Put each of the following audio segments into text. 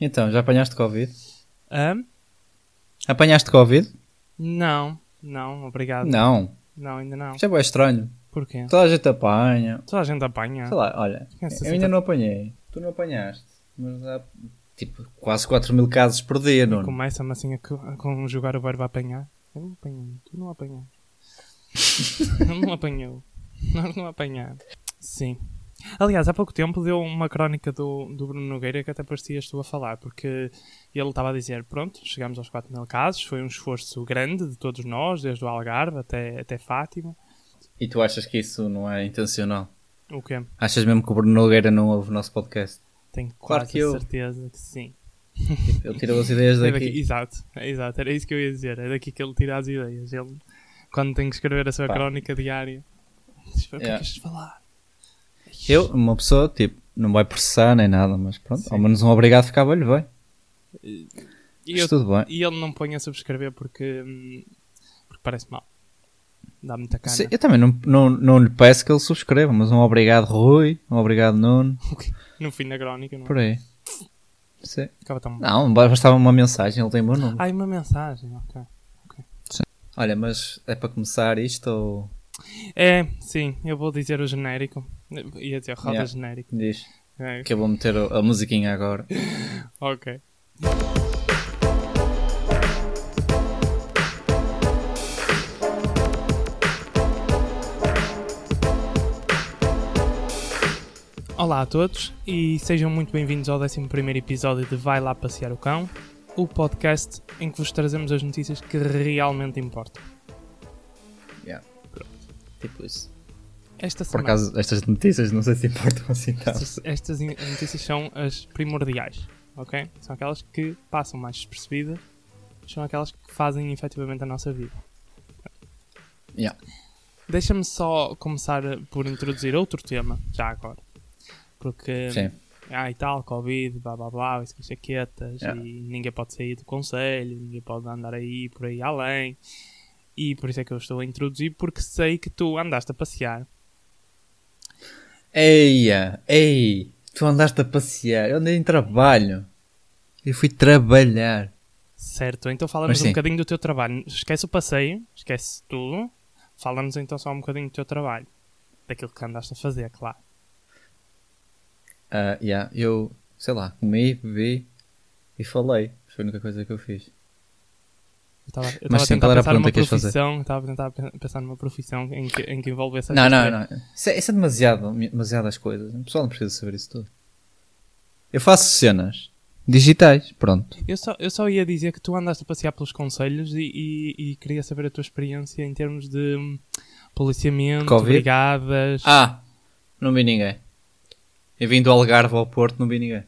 Então, já apanhaste Covid? Hã? Apanhaste Covid? Não, não, obrigado. Não. Não, ainda não. Isto é bem estranho. Porquê? Toda a gente apanha. Toda a gente apanha. Sei lá, olha, eu ainda não apanhei. Tu não apanhaste. Mas há, tipo, quase 4 mil casos por dia, não? Começa-me assim a, co- a conjugar o verbo apanhar. Eu não apanhei, tu não apanhaste. Não apanhou. Nós não apanhamos. Sim. Aliás, há pouco tempo deu uma crónica do, do Bruno Nogueira que até parecias tu a falar, porque ele estava a dizer: pronto, chegamos aos 4 mil casos, foi um esforço grande de todos nós, desde o Algarve até, até Fátima. E tu achas que isso não é intencional? O quê? Achas mesmo que o Bruno Nogueira não ouve o nosso podcast? Tenho Claro quase que eu. certeza que sim. Ele tirou as ideias É daqui. daqui, exato, é exato, era isso que eu ia dizer. É daqui que ele tira as ideias. Ele, quando tem que escrever a sua Pá. crónica diária, diz: O que é que falar? Eu, uma pessoa, tipo, não vai processar nem nada, mas pronto, Sim. ao menos um obrigado ficava-lhe bem. E, Mas eu- tudo bem. e ele não põe a subscrever porque, hum, porque parece mal. Dá muita cara. Sim, eu também não, não, não lhe peço que ele subscreva, mas um obrigado Rui, um obrigado Nuno, No fim da crónica, não é? por aí. Sim. Ficava tão Não, bastava uma mensagem, ele tem o meu nome. Ai, uma mensagem, ok. Olha, mas é para começar isto ou É, sim, eu vou dizer o genérico. Ia dizer roda Yeah. genérico. diz É, que eu vou meter a, a musiquinha agora? ok. Olá a todos e sejam muito bem-vindos ao 11 episódio de Vai Lá Passear o Cão, o podcast em que vos trazemos as notícias que realmente importam. Yeah. Tipo isso. Esta Por semana, acaso, estas notícias não sei se importam assim tanto. estas, estas notícias são as primordiais, ok? São aquelas que passam mais despercebidas, são aquelas que fazem efetivamente a nossa vida. Yeah. Deixa-me só começar por introduzir outro tema, já agora. Porque, Sim. ah, e tal, Covid, blá blá blá, isso que chaquetas, Yeah. e ninguém pode sair do conselho, ninguém pode andar aí por aí além. E por isso é que eu estou a introduzir, porque sei que tu andaste a passear. Eia, ei, tu andaste a passear, eu andei em trabalho. Eu fui trabalhar. Certo, então fala-nos um bocadinho do teu trabalho. Esquece o passeio, esquece tudo. Fala-nos então só um bocadinho do teu trabalho. Daquilo que andaste a fazer, claro. Ah, yeah, eu, sei lá, comi, bebi e falei. Foi a única coisa que eu fiz. Estava eu estava a tentar era a pensar numa pergunta que fazer? profissão, estava a tentar pe- pensar numa profissão em que, em que envolvesse Não, essas não, três. não. Isso é, isso é demasiado, demasiadas coisas. O pessoal não precisa saber isso tudo. Eu faço cenas digitais, pronto. Eu só, eu só ia dizer que tu andaste a passear pelos conselhos e, e, e queria saber a tua experiência em termos de hum, policiamento, Covid? brigadas. Ah, não vi ninguém. Eu vim do Algarve ao Porto, não vi ninguém.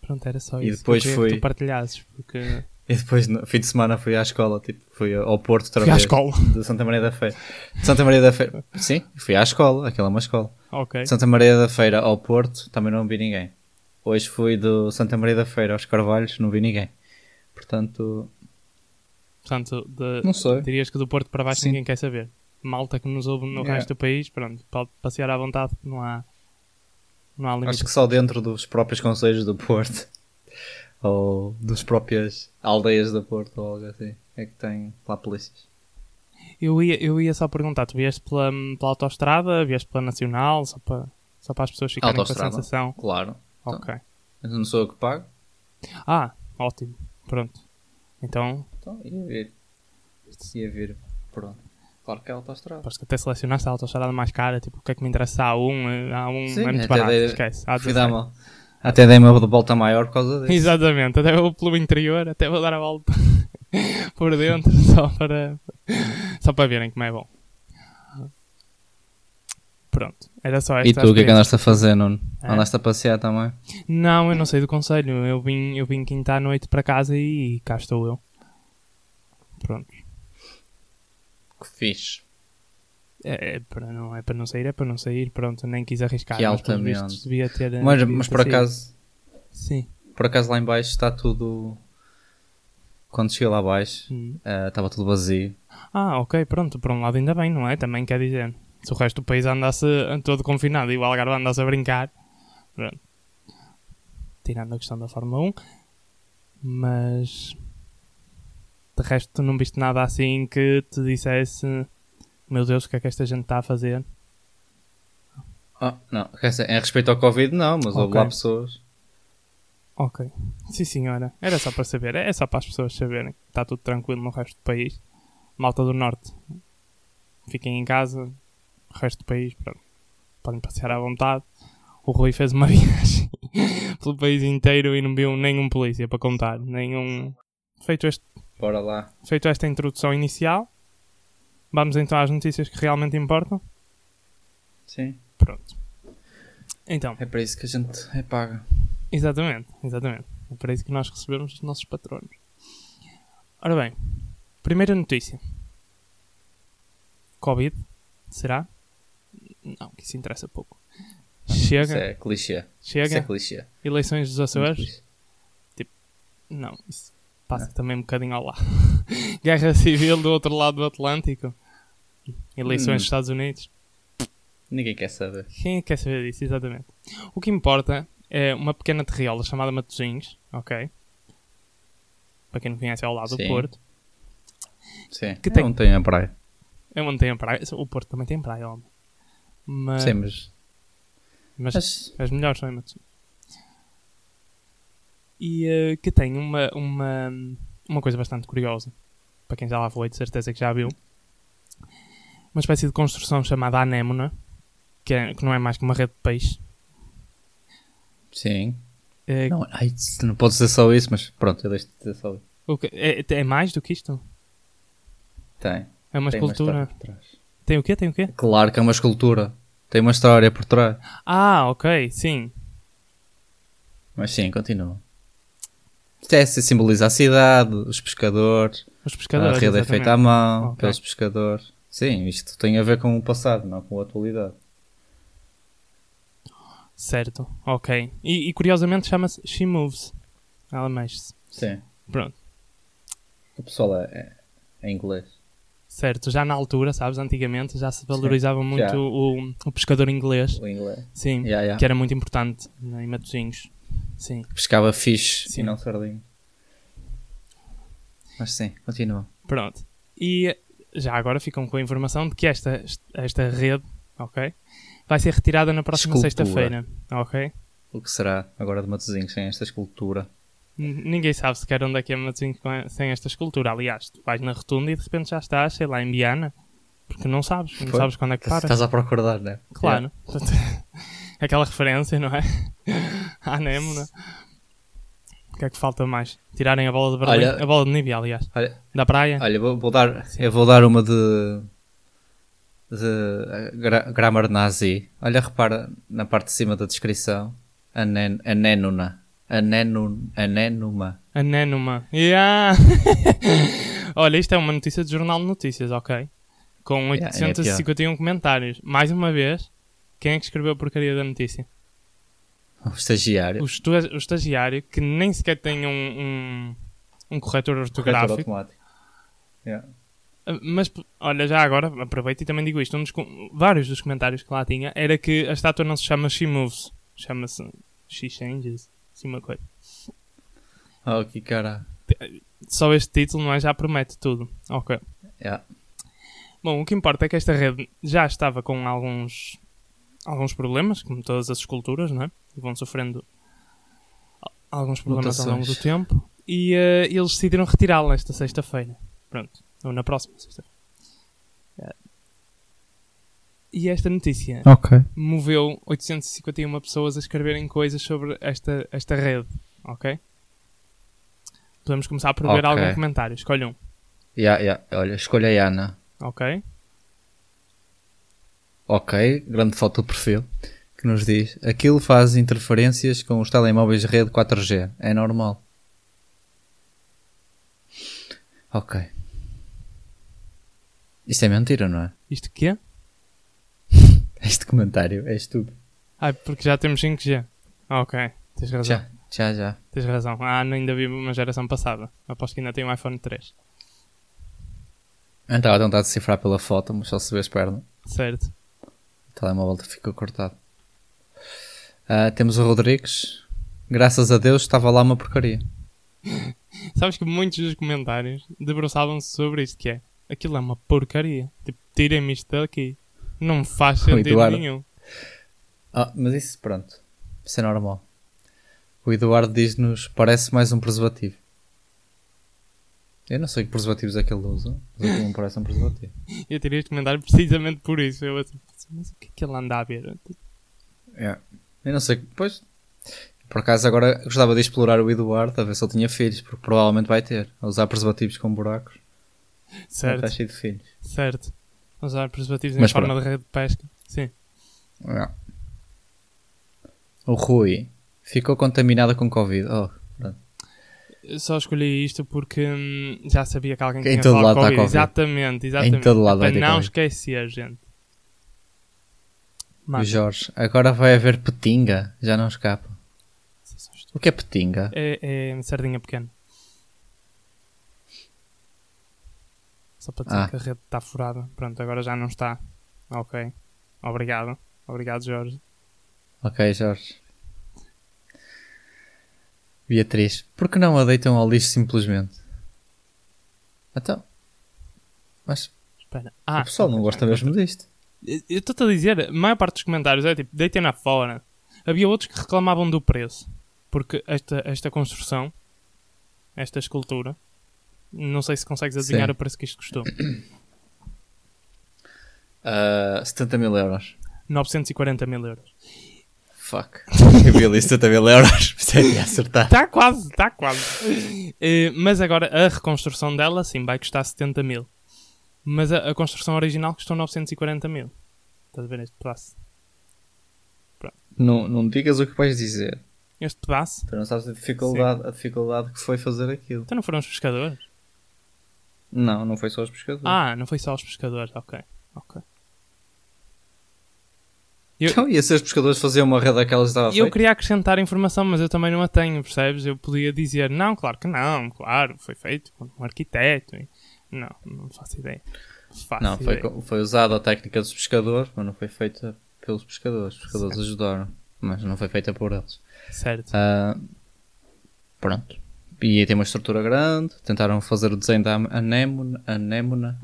Pronto, era só E isso. depois que eu queria que tu partilhasses, porque E depois, no fim de semana, fui à escola, tipo, fui ao Porto outra fui à escola. De Santa Maria da Feira. De Santa Maria da Feira. Sim, fui à escola, aquela é uma escola. ok. De Santa Maria da Feira ao Porto, também não vi ninguém. Hoje fui do Santa Maria da Feira aos Carvalhos, não vi ninguém. Portanto, Portanto, de- não sei. dirias que do Porto para baixo Sim. ninguém quer saber. Malta que nos ouve no Yeah. resto do país, pronto, pode passear à vontade, não há, não há limite. Acho que só dentro dos próprios conselhos do Porto. Ou das próprias aldeias do Porto, ou algo assim. É que tem lá polícias. Eu ia, eu ia só perguntar, tu vieste pela, pela autostrada, vieste pela nacional, só para, só para as pessoas ficarem com a Autostrada. sensação. Claro. Então. Ok. Mas não sou eu que pago. Ah, ótimo. Pronto. Então, Então ia vir. Ia vir. Pronto. Claro que é autostrada. aposto que até selecionaste a autostrada mais cara, tipo, o que é que me interessa? Há um, há um Sim, é muito barato, dei- esquece. Há Fui dar 17. Até dei uma de volta maior por causa disso. Exatamente, até vou pelo interior, até vou dar a volta por dentro, só para, só para verem como é bom. Pronto, era só esta E tu, o que é que andaste a fazer, Nuno? É. Andaste a passear também? Não, eu não sei do conselho. Eu vim, eu vim quinta à noite para casa e cá estou eu. Pronto. Que fixe. É, é para não, é para não sair, é para não sair. Pronto, nem quis arriscar. Que mas, altamente. vistos, devia ter. Mas, devia mas por saído. acaso, Sim. por acaso lá em baixo está tudo... Quando cheguei lá abaixo, Hum. eh, estava tudo vazio. Ah, ok, pronto. Por um lado, ainda bem, não é? Também quer dizer. Se o resto do país andasse todo confinado e o Algarve andasse a brincar. Pronto. tirando a questão da Fórmula 1. Mas de resto, tu não viste nada assim que te dissesse: Meu Deus, o que é que esta gente está a fazer? Ah, não, em respeito ao Covid, não, mas houve Ok. lá pessoas. Ok. Sim, senhora. Era só para saber. É só para as pessoas saberem. que Está tudo tranquilo no resto do país. Malta do Norte. Fiquem em casa. O resto do país, pronto. Podem passear à vontade. O Rui fez uma viagem pelo país inteiro e não viu nenhum polícia para contar. Nenhum. Feito, este, Bora lá. feito esta introdução inicial, vamos então às notícias que realmente importam. Sim. Pronto. Então, É para isso que a gente é paga. Exatamente, exatamente. É para isso que nós recebemos os nossos patronos. Ora bem, primeira notícia. Covid? Será? Não, que isso interessa pouco. Isso Chega, é clichê. Isso chega, é clichê. eleições dos Açores? clichê. Não, isso passa também um bocadinho ao lado. Guerra Civil do outro lado do Atlântico? Eleições Hum. dos Estados Unidos? Ninguém quer saber. Quem é que quer saber disso, exatamente? O que importa é uma pequena terriola chamada Matosinhos, ok? Para quem não conhece, é ao lado do Sim. Porto. Sim. Que tem- Não tem a praia. É onde tem a praia. O Porto também tem praia, homem. Mas, Sim, mas. mas mas as melhores são em Matosinhos. E eh, que tem uma, uma, uma coisa bastante curiosa. Para quem já lá foi, de certeza que já viu. Uma espécie de construção chamada Anémona. Que, é- que não é mais que uma rede de peixe. sim. Eh, Não, ai, não pode ser só isso, mas pronto, eu deixo de dizer só isso. é, é mais do que isto? Tem. É uma tem uma escultura. trás. tem o quê? Tem o quê? Claro que é uma escultura. Tem uma história por trás. Ah, ok, sim. Mas sim, continua. Isto é, se simboliza a cidade, os pescadores, Os pescadores. a rede é exatamente. feita à mão, Ok. pelos pescadores. Sim, isto tem a ver com o passado, não com a atualidade. Certo, ok. E, e curiosamente chama-se She Moves. Ela mexe-se. Sim. Pronto. O pessoal é, é, é inglês. Certo, já na altura, sabes, antigamente já se valorizava muito já. o, o pescador inglês. O inglês. Sim, Yeah, yeah. que era muito importante em Matosinhos. Sim. Pescava fixe Sim. e não sardinha. Mas sim, continua. Pronto. E já agora ficam com a informação de que esta, esta rede, ok, vai ser retirada na próxima sexta-feira, ok? O que será agora de Matosinhos sem esta escultura? N- Ninguém sabe sequer onde é que é Matosinhos sem esta escultura. Aliás, tu vais na rotunda e de repente já estás, sei lá, em Viana, porque não sabes, não Foi. sabes quando é que paras. Estás a procurar, né? Claro. Aquela referência, não é? À Némona. O que é que falta mais? Tirarem a bola de Berlim, Olha- a bola de Nívia, aliás, Olha, da praia. olha vou, vou dar, eu vou dar uma de, de eh, gra, grammar nazi. Olha, repara na parte de cima da descrição. Anen, anénona. Anénun, anénuma. A Nénuma. Yeah! Olha, isto é uma notícia de jornal de notícias, ok? Com Yeah, é 851 comentários. Mais uma vez, quem é que escreveu a porcaria da notícia? O estagiário. O, estu- o estagiário que nem sequer tem um, um, um corretor Corretor ortográfico. automático. Yeah. Uh, Mas, olha, já agora, aproveito e também digo isto. Um dos, com- vários dos comentários que lá tinha era que a estátua não se chama She Moves, chama-se She Changes. Assim uma coisa. Oh, que cara. Só este título não é? Já promete tudo. Ok. Yeah. Bom, o que importa é que esta rede já estava com alguns, alguns problemas, como todas as esculturas, não é? E vão sofrendo alguns problemas ao longo do Mutações. tempo. E eh, eles decidiram retirá-la esta sexta-feira. Pronto. Ou na próxima sexta-feira. Eh, E esta notícia Ok. moveu 851 pessoas a escreverem coisas sobre esta, esta rede, ok? Podemos começar por ver Ok. algum comentário. Escolha um, Yeah, yeah. Olha, escolha a Ana. ok? Ok, grande foto do perfil que nos diz aquilo faz interferências com os telemóveis de rede 4G. É normal. Ok. Isto é mentira, não é? Isto que é? Este comentário é estúpido. Ah, porque já temos 5G. Ah, ok. Tens razão. Já, já, já. Tens razão. Ah, ainda vi uma geração passada. Aposto que ainda tem um iPhone 3. Eu estava a tentar decifrar pela foto, mas só se vê as pernas. Certo. O telemóvel ficou cortado. Ah, temos o Rodrigues. Graças a Deus estava lá uma porcaria. Sabes que muitos dos comentários debruçavam-se sobre isto, que é aquilo é uma porcaria. Tipo, tirem-me isto daqui. Não faz sentido Eduardo. nenhum. Ah, mas isso, pronto. Isso é normal. O Eduardo diz-nos: parece mais um preservativo. Eu não sei que preservativos é que ele usa, mas aquilo não parece um preservativo. Eu tirei este comentário precisamente por isso. Eu assim, mas o que é que ele anda a ver? É. Eu não sei, pois. Por acaso agora gostava de explorar o Eduardo a ver se ele tinha filhos, porque provavelmente vai ter. A usar preservativos com buracos. Está Certo, cheio de filhos. certo. Usar preservativos em Mas forma pronto. de rede de pesca. Sim. É. O Rui ficou contaminado com Covid. Oh, só escolhi isto porque hum, já sabia que alguém Em tinha todo falado lado está Covid. Covid. Exatamente, exatamente. Em todo lado vai para ter não Covid. esquecer, gente. Mano, Jorge, agora vai haver petinga. Já não escapa. O que é petinga? é, é sardinha pequena. Só para dizer Ah. que a rede está furada. Pronto, agora já não está. Ok. Obrigado. Obrigado, Jorge. Ok, Jorge. Beatriz, por que não a deitam ao lixo simplesmente? Então. Mas Espera. Ah, o pessoal não gosta mesmo disto. Eu estou-te a dizer, a maior parte dos comentários é tipo, deitem-na fora. Havia outros que reclamavam do preço. Porque esta, esta construção, esta escultura, não sei se consegues adivinhar Sim. o preço que isto custou. Ah, 70 mil euros. 940 mil euros. Fuck. Eu vi ali 70 mil euros. Ia acertar. Está quase, está quase. Eh, mas agora a reconstrução dela, sim, vai custar 70 mil. Mas a, a construção original custou 940 mil. Estás a ver este pedaço? Não, não digas o que vais dizer. Este pedaço? Tu não sabes a dificuldade, a dificuldade que foi fazer aquilo. Então não foram os pescadores? Não, não foi só os pescadores. Ah, não foi só os pescadores, ok. ok. Eu- Então, e se os pescadores faziam uma rede daquelas que estava Eu queria acrescentar informação, mas eu também não a tenho, percebes? Eu podia dizer, não, claro que não, claro, foi feito por um arquiteto. Não, não faço ideia. Faço Não, foi, ideia. co- foi usada a técnica dos pescadores, mas não foi feita pelos pescadores. Os pescadores ajudaram, mas não foi feita por eles. Certo. Ah, pronto. E aí tem uma estrutura grande, tentaram fazer o desenho da anémona, anémona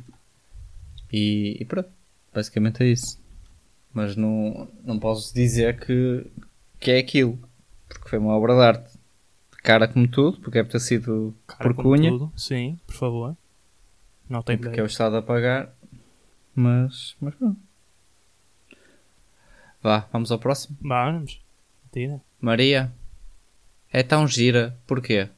e, e pronto. Basicamente é isso. Mas não, não posso dizer que, que é aquilo, porque foi uma obra de arte. Cara como tudo, porque deve ter sido Cara, por cunha, tudo. Sim, por favor. Não tem porque é o Estado a pagar, mas, mas pronto. Vá, vamos ao próximo. Vamos. Tira. Maria, é tão gira, porquê?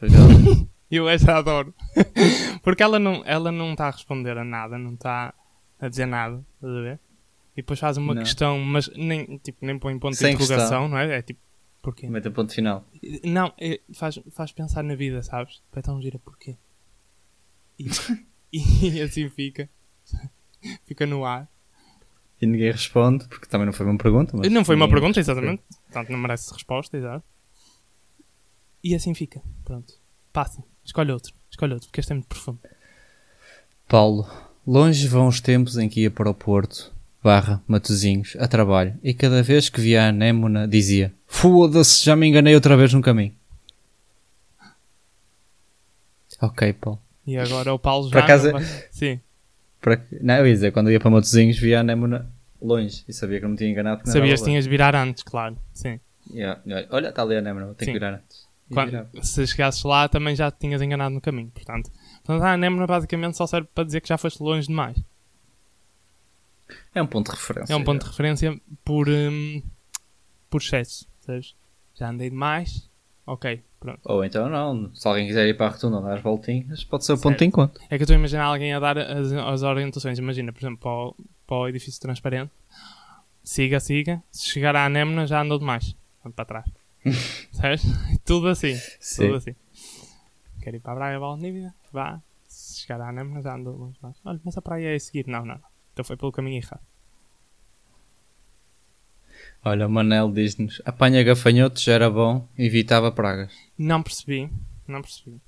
Eu essa adoro. Porque ela não ela não está a responder a nada, não está a dizer nada, estás a ver? E depois faz uma Não. questão, mas nem, tipo, nem põe ponto Sem de interrogação, questão. não é? É tipo, porquê? Mete o ponto final. Não, é- faz, faz pensar na vida, sabes? Vai tão gira porquê? E, e assim fica. Fica no ar. E ninguém responde, porque também não foi uma pergunta. Mas não foi uma pergunta, respondeu. exatamente. Portanto, não merece resposta, exato. E assim fica. Pronto. Passa. Escolhe outro. Escolhe outro, porque este é muito profundo. Paulo, longe vão os tempos em que ia para o Porto, barra, Matozinhos, a trabalho, e cada vez que via a anémona dizia Foda-se, já me enganei outra vez no caminho. Ok, Paulo. E agora o Paulo já. Por acaso- não Sim. Para... Não, eu ia dizer, quando eu ia para Matozinhos via a anémona longe e sabia que não me tinha enganado. Sabias que tinhas de virar antes, claro. Sim. Yeah. Olha, está ali a anémona, Sim. que virar antes. Quando- se chegasses lá também já te tinhas enganado no caminho. Portanto, portanto a anémona basicamente só serve para dizer que já foste longe demais. É um ponto de referência. É um ponto de referência por, hum, por excesso. Sabes? Já andei demais. Ok, pronto. Ou então não, se alguém quiser ir para a rotunda dar as voltinhas, pode ser o ponto de encontro. É que eu estou a imaginar alguém a dar as, as orientações. Imagina, por exemplo, para o, para o edifício transparente. Siga, siga. Se chegar à anémona já andou demais. Ande para trás. Sabes? Tudo assim. Sim. Tudo assim. Quero ir para a Braga Valdívia? Vá. Se chegar à anémona já andou demais. Olha, mas a praia é a seguir. Não, não. Então foi pelo caminho errado. Olha, o Manel diz-nos: apanha gafanhotos, era bom, evitava pragas. Não percebi. Não percebi.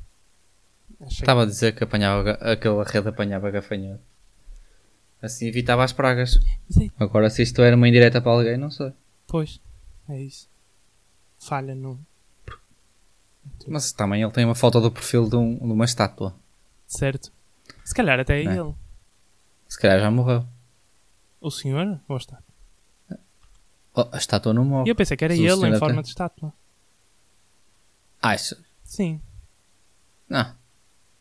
Achei Estava a dizer que apanhava, aquela rede apanhava gafanhoto. Assim evitava as pragas. Sim. Agora, se isto era uma indireta para alguém, não sei. Pois. É isso. falha no. Mas também ele tem uma foto do perfil de, um- de uma estátua. Certo? Se calhar até é É. ele. Se calhar já morreu. O senhor? Ou está? Oh, a estátua não E morre. eu pensei que era ele em forma de estátua. Ah, isso... Sim. Não.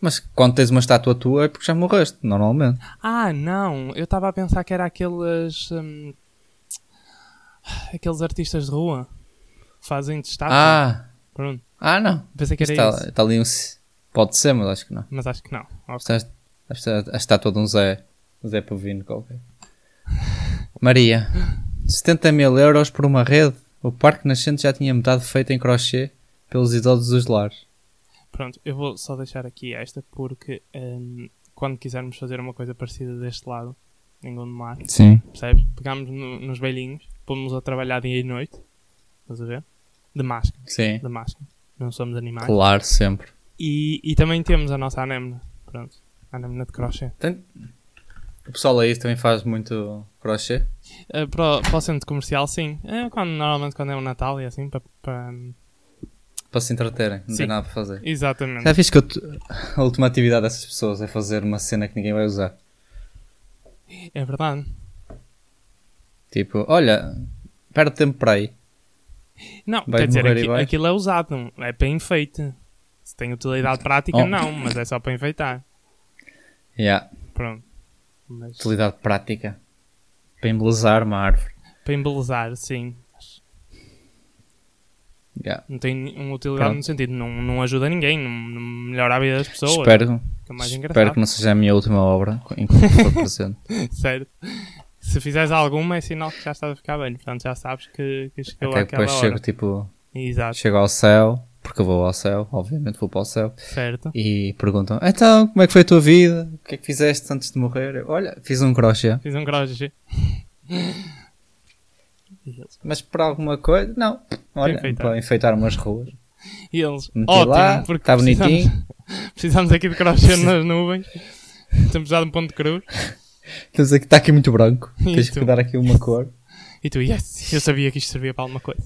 Mas quando tens uma estátua tua é porque já morreste, normalmente. Ah, não. Eu estava a pensar que era aqueles. hum, aqueles artistas de rua. Fazem de estátua. Ah, Pronto. ah não. Pensei que era Está, isso. está ali um... Pode ser, mas acho que não. Mas acho que não. Ok. Isto é- Deve ser a estátua de um Zé, Zé Povino qualquer. Maria, 70 mil euros por uma rede. O Parque Nascente já tinha metade feita em crochê pelos idosos dos lares. Pronto, eu vou só deixar aqui esta porque hum, quando quisermos fazer uma coisa parecida deste lado, em Gondomar, Sim. percebes? Pegamos no- nos velhinhos, pomos a trabalhar dia e noite, estás a ver? De máscara, Sim. de máscara. Não somos animais. Claro, sempre. E, e também temos a nossa anemna. Pronto, a anemna de crochê. Tem- O pessoal aí também faz muito crochê. Uh, para, o, para o centro comercial, sim. É quando, normalmente quando é o Natal e assim, para... para- Para se entreterem. Não Sim. tem nada para fazer. Exatamente. Já viste que a última atividade dessas pessoas é fazer uma cena que ninguém vai usar. É verdade. Tipo, olha, perde tempo para aí. Não, Vai quer dizer, morrer aqui- vais? aquilo é usado, é para enfeite. Se tem utilidade prática, Oh. não, mas é só para enfeitar. Yeah. Pronto. Mas Utilidade prática. Para embelezar uma árvore. para embelezar, sim. Yeah. Não tem uma utilidade Pronto. no sentido, não, não ajuda ninguém, não, não melhora a vida das pessoas. Espero, que é espero que não seja a minha última obra enquanto for presente. Sério. Se fizeres alguma, é sinal que já estás a ficar bem. Portanto, já sabes que, que chegou Até àquela depois hora. chego, tipo, Exato, chego ao céu, porque eu vou ao céu, obviamente vou para o céu, certo. e perguntam, então, como é que foi a tua vida? O que é que fizeste antes de morrer? Eu, Olha, fiz um crochê. Fiz um crochê. Mas por alguma coisa? Não. Olha, enfeitar. para enfeitar umas ruas. e eles Meti ótimo, lá, porque está precisamos, bonitinho. precisamos aqui de crochê nas nuvens. Temos já de um ponto de cruz. Temos aqui, está aqui muito branco. E Tens tu? que dar aqui uma cor. E tu, yes, eu sabia que isto servia para alguma coisa.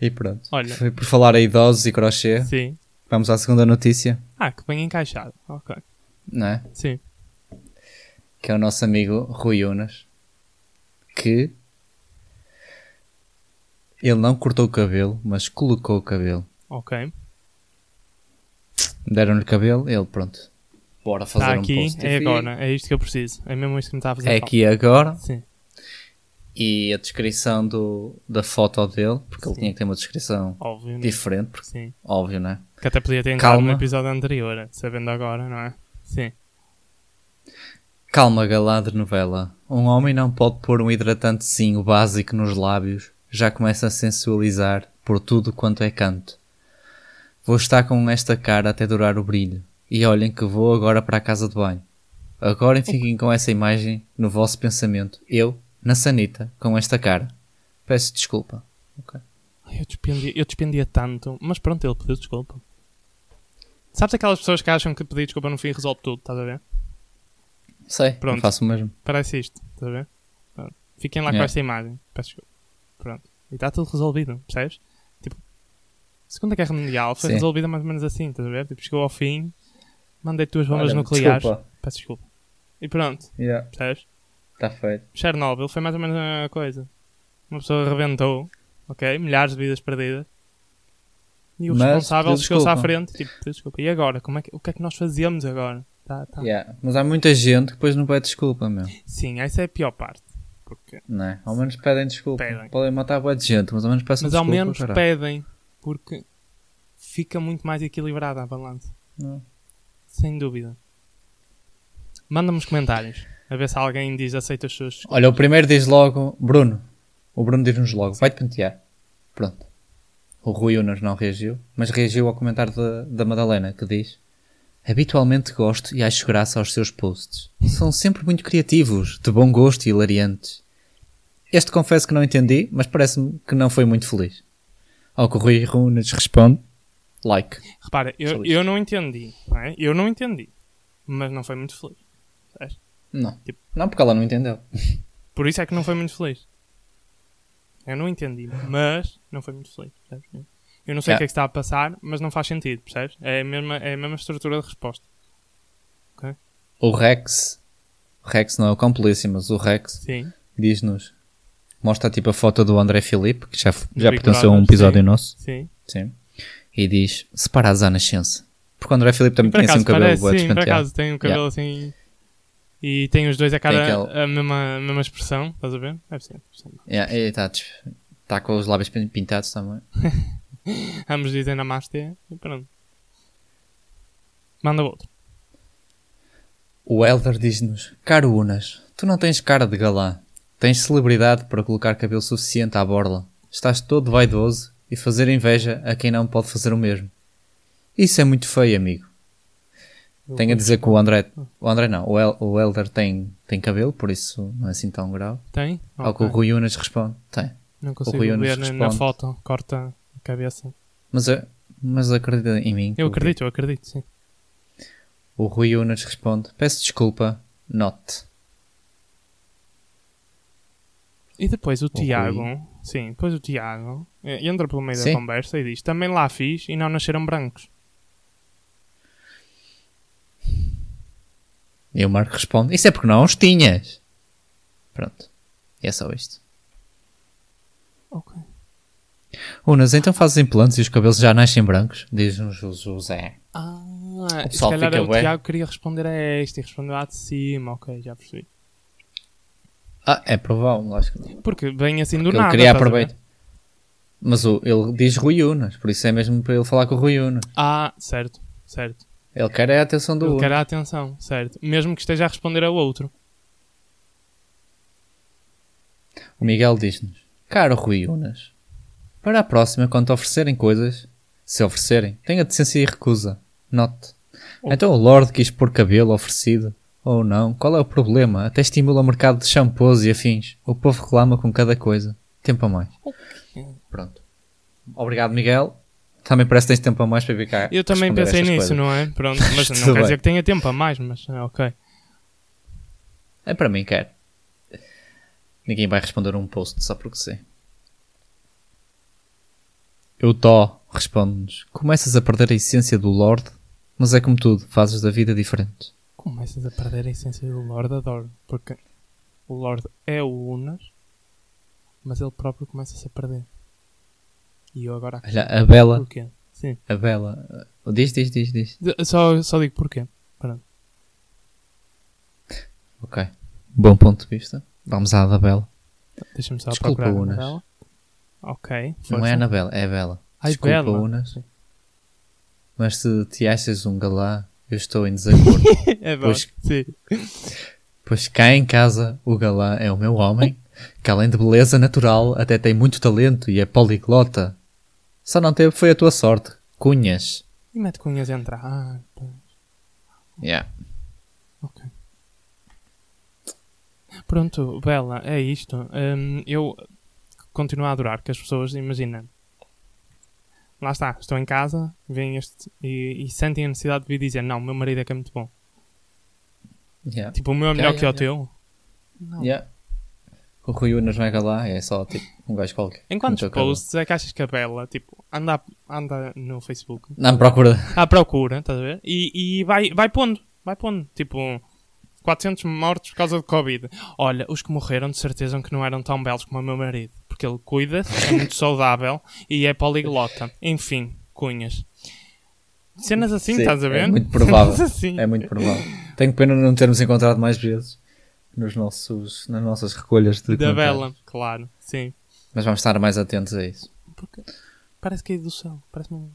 E pronto. Olha. Foi por falar a idosos e crochê. Sim. Vamos à segunda notícia, Ah, que bem encaixado. Ok. não é? Sim. Que é o nosso amigo Rui Unas. Que ele não cortou o cabelo, mas colocou o cabelo. Ok. Deram-lhe cabelo, ele pronto. Bora fazer Está um aqui, post. é agora. É isto que eu preciso. É mesmo isto que me está a fazer É falta. aqui agora. Sim. E a descrição do, da foto dele, porque ele Sim. tinha que ter uma descrição Óbvio. né? diferente, porque, Sim. óbvio, né? Que até podia ter entrado Calma. no episódio anterior, sabendo agora, não é? Sim. Calma, galã de novela. Um homem não pode pôr um hidratantezinho básico nos lábios, já começa a sensualizar por tudo quanto é canto. Vou estar com esta cara até durar o brilho. E olhem que vou agora para a casa de banho. Agora fiquem com essa imagem no vosso pensamento. Eu, na sanita, com esta cara. Peço desculpa. Ok. Ai, Eu despendia, eu despendia tanto, mas pronto, ele pediu desculpa. Sabes aquelas pessoas que acham que pedir desculpa no fim resolve tudo, estás a ver? Sei, Pronto. faço o mesmo. Parece isto, estás a ver? Pronto. Fiquem lá com Yeah. esta imagem. Peço desculpa. Pronto. E está tudo resolvido, percebes? Tipo, a Segunda Guerra Mundial foi Sim. resolvida mais ou menos assim, estás a ver? Tipo, chegou ao fim, mandei duas bombas Olha, nucleares. Desculpa. Peço desculpa. E pronto, Yeah, percebes? Está feito. Chernobyl foi mais ou menos a mesma coisa. Uma pessoa rebentou, ok? Milhares de vidas perdidas. E o Mas responsável chegou-se à frente, tipo, desculpa. E agora? Como é que, o que é que nós fazíamos agora? Tá, tá. Yeah. Mas há muita gente que depois não pede desculpa, meu. Sim, essa é a pior parte. Porque, Não é? Ao menos pedem desculpa. Pedem. Podem matar boa de gente, mas ao menos peçam mas ao desculpa. menos caralho. pedem, porque fica muito mais equilibrada a balança. Sem dúvida. Manda-me os comentários, a ver se alguém diz aceita suas desculpas. Olha, o primeiro diz logo, Bruno. O Bruno diz-nos logo, vai-te pentear. Pronto. O Rui Unas não reagiu, mas reagiu ao comentário da, da Madalena, que diz Habitualmente gosto e acho graça aos seus posts. São sempre muito criativos, de bom gosto e hilariantes. Este confesso que não entendi, mas parece-me que não foi muito feliz. Ao que o Rui Unas responde, like. Repara, eu, eu não entendi, não é? Eu não entendi, mas não foi muito feliz. Não. Tipo- Não, porque ela não entendeu. Por isso é que não foi muito feliz. Eu não entendi, mas não foi muito feliz, percebes? Eu não sei o Yeah. que é que está a passar, mas não faz sentido, percebes? É a mesma, é a mesma estrutura de resposta. O Rex, o Rex não é o cão polícia, mas o Rex diz-nos, mostra tipo a foto do André Filipe, que já, já pertenceu a um episódio sim. nosso, Sim. sim, e diz, separados à nascença. Porque o André Filipe também tinha assim um cabelo parece, sim, por acaso tem um cabelo assim. E tem os dois a cara aquele- a, mesma, a mesma expressão, estás a ver? Deve ser. Yeah, está tá com os lábios pin- pintados também. Ambos dizem Namastê e pronto. Manda outro. O Elder diz-nos: Caro Unas, tu não tens cara de galã. Tens celebridade para colocar cabelo suficiente à borla. Estás todo vaidoso e fazer inveja a quem não pode fazer o mesmo. Isso é muito feio, amigo. Tenho a dizer que o André. O André não, o, El, o Elder tem, tem cabelo, por isso não é assim tão grave. Tem? Ao que o. Rui Unas responde: Tem. Não consigo Rui Unas ver na- na responde. foto. Corta a cabeça. Mas, mas acredita em mim. Eu o- acredito, eu acredito, sim. O Rui Unas responde: Peço desculpa, not. E depois o, Rui. Tiago, sim, depois o Tiago eh, entra pelo meio Sim. da conversa e diz: Também lá fiz e não nasceram brancos. E o Marco responde: Isso é porque não os tinhas. Pronto. E é só isto. Ok. Unas, então fazes implantes e os cabelos já nascem brancos? Diz-nos o José. Ah, O se calhar o. Tiago queria responder a este e respondeu lá de cima. Ok, já percebi. Ah, é provável, acho que não. Porque vem assim do Porque nada. ele queria estás a ver? aproveitar. Mas o, ele diz Rui Unas, por isso é mesmo para ele falar com o Rui Unas. Ah, certo, certo. Ele quer é a atenção do Ele Unas. quer a atenção, certo. Mesmo que esteja a responder ao outro. O Miguel diz-nos: Caro Rui Unas, para a próxima, quando te oferecerem coisas, se oferecerem, tenha decência e recusa. Note. Oh. Então o Lorde quis pôr cabelo oferecido. Ou não, qual é o problema? Até estimula o mercado de shampoos e afins. O povo reclama com cada coisa. Tempo a mais. Pronto. Obrigado, Miguel. Também parece que tens tempo a mais para vir cá. Eu também pensei nisso, coisas. não é? Pronto, mas não quer bem. dizer que tenha tempo a mais, mas é ok. É para mim, quer. Ninguém vai responder um post só porque sim. O Tó responde-nos: Começas a perder a essência do Lorde, mas é como tudo, fazes da vida diferente. Começas a perder a essência do Lorde, adoro. Porque o Lorde é o Unas, mas ele próprio começa-se a perder. E eu agora Olha, a Bela, Porquê? Sim. a Bela, diz, diz, diz, diz. De- Só, só digo porquê. Pronto. Ok. Bom ponto de vista. Vamos à da Bela. Deixa-me só Desculpa, procurar Unas. Anabela. Ok. Não força. é a Anabela, é a Bela. Ai, Desculpa, Bela. Unas, mas se te achas um galã, eu estou em desacordo. é bom. Pois- Sim. Pois cá em casa o galã é o meu homem, que além de beleza natural até tem muito talento e é poliglota. Só não teve foi a tua sorte. Cunhas. E mete cunhas a entrar. Ah, pá. Yeah. Ok. Pronto, Bela, é isto. Hum, eu continuo a adorar que as pessoas, imagina, lá está, estou em casa, veem este e, e sentem a necessidade de vir dizer: Não, meu marido é que é muito bom. Yeah. Tipo, o meu é melhor Yeah, que o yeah, teu. Não. Yeah. O Rui Unas não é galã, é só tipo um gajo qualquer. Em quantos posts é que achas que a Bela, tipo, anda, anda no Facebook Não procura. à procura, estás a ver? E, e vai, vai pondo, vai pondo, tipo, 400 mortos por causa de Covid. Olha, os que morreram de certeza que não eram tão belos como o meu marido, porque ele cuida-se, é muito saudável e é poliglota. Enfim, cunhas. Cenas assim, Sim, estás a ver? É muito provável. Assim. É muito provável. Tenho pena de não termos encontrado mais vezes nos nossos, nas nossas recolhas de Da. Bela, claro, sim. Mas vamos estar mais atentos a isso. Porque parece cair do céu, parece-me...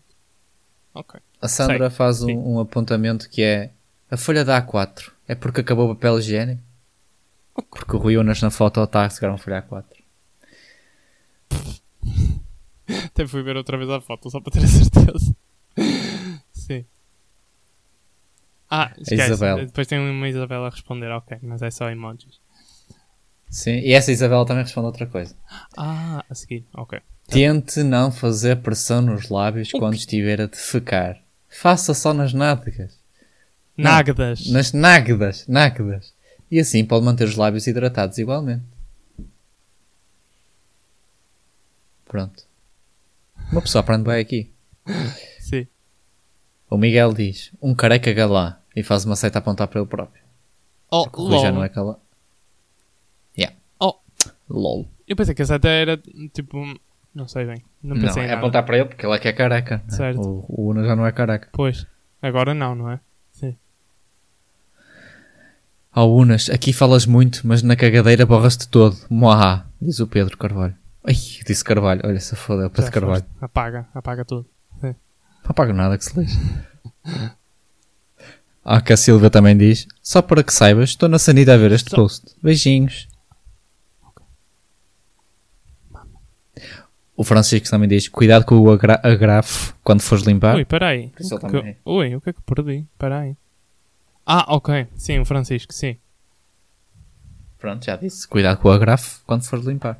Ok. A Sandra Sei, faz um, um apontamento que é a folha da A4 é porque acabou o papel higiênico? Porque o Rui Unas na foto está a segurar uma folha A4. Até fui ver outra vez a foto só para ter a certeza. Sim. Ah, esquece. Isabel. Depois tem uma Isabela a responder, ok, mas é só emojis. Sim, e essa Isabela também responde outra coisa. Ah, a seguir, ok. Tente não fazer pressão nos lábios quando estiver a defecar. Faça só nas nádegas. Não. Nágdas. Nas nágdas, nágdas. E assim pode manter os lábios hidratados igualmente. Pronto. Uma pessoa aprende bem aqui. Sim. O Miguel diz, um careca galá. E faz uma seta a apontar para ele próprio. Oh, Rui já lol. não é calá. Yeah. Oh. LOL. Eu pensei que essa até era tipo. Não sei bem. Não Não, pensei é em nada. apontar para ele porque ele é que é careca. né? Certo. O, o Una já não é careca. Pois. Agora não, não é? Sim. Ao Unas, aqui falas muito, mas na cagadeira borras-te todo. Moá, diz o Pedro Carvalho. Ai, disse Carvalho. Olha, se foda, é Pedro Carvalho. Apaga, apaga tudo. Não apago nada que se lixe. Ah, que a Silvia também diz. Só para que saibas, estou na sanita a ver este Só- post. Beijinhos. O Francisco também diz: Cuidado com o agra agrafo quando fores limpar. Ui, peraí. O que que eu- Ui, o que é que perdi? Peraí. Ah, ok. Sim, o Francisco, sim. Pronto, já disse. Cuidado com o agrafo quando fores limpar.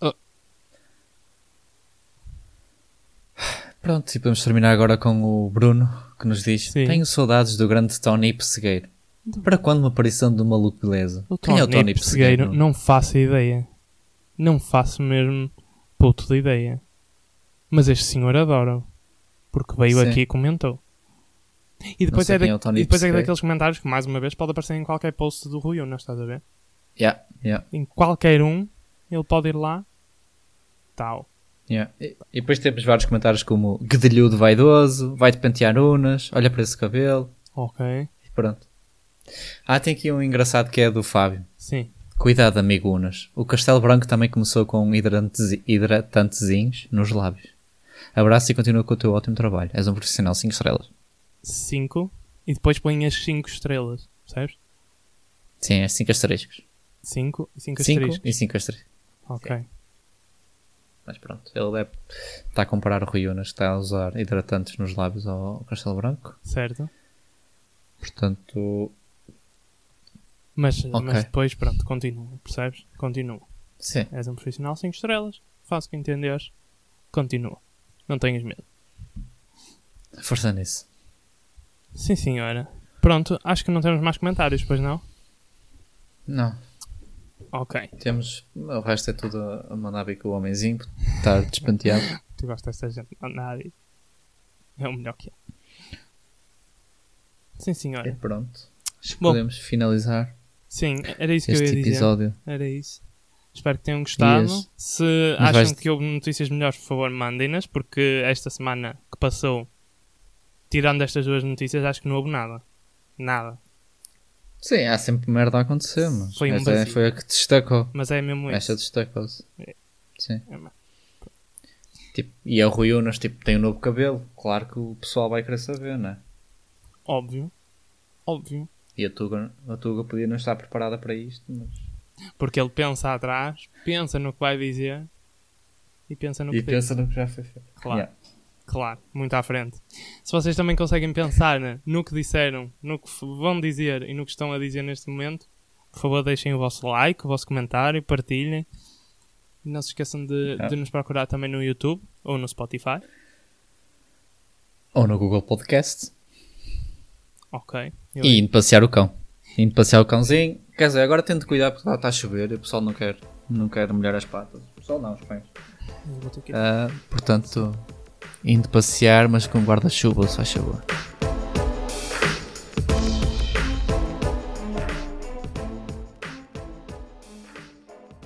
Oh. Pronto, e podemos terminar agora com o Bruno, que nos diz: Sim. Tenho saudades do grande Tony Pessegueiro. Para quando uma aparição de maluco beleza? O Quem é o Tony Pessegueiro, Pessegueiro? não faço ideia. Não faço mesmo puto de ideia. Mas este senhor adora. Porque veio Sim. aqui e comentou. E depois, é, da- é e depois é daqueles comentários que, mais uma vez, pode aparecer em qualquer post do Rui Unas, estás a ver? Yeah, yeah, Em qualquer um, ele pode ir lá. Tal. Yeah. E, e depois temos vários comentários como Guedelhudo vaidoso, vai-te pentear unas, olha para esse cabelo, Ok. pronto. Ah, tem aqui um engraçado que é do Fábio. Sim. Cuidado, amigo Unas. O Castelo Branco também começou com hidratantes, hidratantezinhos nos lábios. Abraço e continua com o teu ótimo trabalho. És um profissional 5 estrelas. 5. E depois põe as 5 estrelas. Percebes? Sim, é 5 asteriscos. 5 e 5 5 asteriscos. e 5 asteriscos. Ok. Mas pronto, ele deve está a comparar o Rui Unas que está a usar hidratantes nos lábios ao Castelo Branco. Certo. Portanto, Mas, Ok. mas depois, pronto, continua. Percebes? Continua. sim. És um profissional 5 estrelas. Faço o que entenderes. Continua. Não tenhas medo. Força nisso. Sim, senhora. Pronto, acho que não temos mais comentários, pois não? Não. Ok. Temos. O resto é tudo a vir com o homenzinho, estar despenteado. Tu gostas desta gente? Disso. É o melhor que é. Sim, e senhora. pronto. Acho que Bom. podemos finalizar Sim, era isso que eu ia dizer. episódio. Era isso. Espero que tenham gostado. Dias. Se Mas acham vais- que houve notícias melhores, por favor, mandem-nas, porque esta semana que passou, tirando estas duas notícias, acho que não houve nada. Nada. Sim, há sempre merda a acontecer, mas Foi um esta é- foi a que destacou. Mas é mesmo Esta isso. destacou-se. É. Sim. É. Tipo, e a Rui Unas tipo, tem um novo cabelo. Claro que o pessoal vai querer saber, né? Óbvio. Óbvio. E a Tuga, a Tuga podia não estar preparada para isto, mas. Porque ele pensa atrás, pensa no que vai dizer e pensa no que E pensa no que já foi feito. Claro. Yeah. Claro, muito à frente. Se vocês também conseguem pensar né, no que disseram, no que vão dizer e no que estão a dizer neste momento, por favor deixem o vosso like, o vosso comentário, partilhem. Não se esqueçam de, de nos procurar também no YouTube ou no Spotify. Ou no Google Podcast. Ok. Eu- E indo passear o cão. Indo passear o cãozinho. Quer dizer, agora tento cuidar porque está a chover e o pessoal não quer, não quer molhar as patas. O pessoal não, os que ir. Ah, portanto, indo passear, mas com guarda-chuva, faz favor.